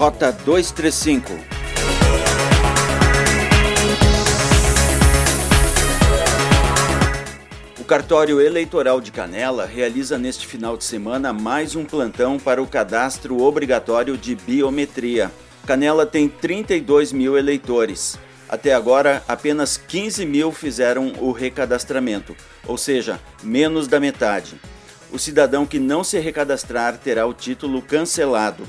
Rota 235 O cartório eleitoral de Canela realiza neste final de semana mais um plantão para o cadastro obrigatório de biometria. Canela tem 32 mil eleitores. Até agora, apenas 15 mil fizeram o recadastramento, ou seja, menos da metade. O cidadão que não se recadastrar terá o título cancelado.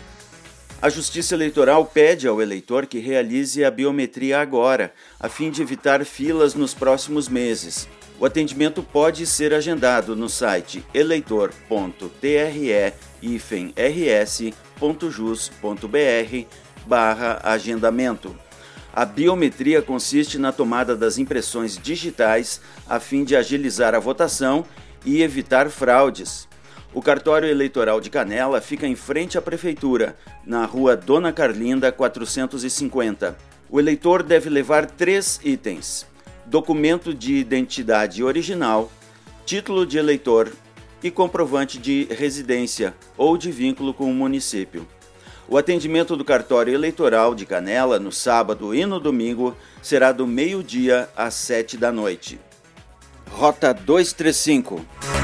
A Justiça Eleitoral pede ao eleitor que realize a biometria agora, a fim de evitar filas nos próximos meses. O atendimento pode ser agendado no site eleitor.tre-rs.jus.br barra agendamento. A biometria consiste na tomada das impressões digitais a fim de agilizar a votação e evitar fraudes. O cartório eleitoral de Canela fica em frente à prefeitura, na rua Dona Carlinda 450. O eleitor deve levar três itens: documento de identidade original, título de eleitor e comprovante de residência ou de vínculo com o município. O atendimento do cartório eleitoral de Canela no sábado e no domingo será do meio-dia às sete da noite. Rota 235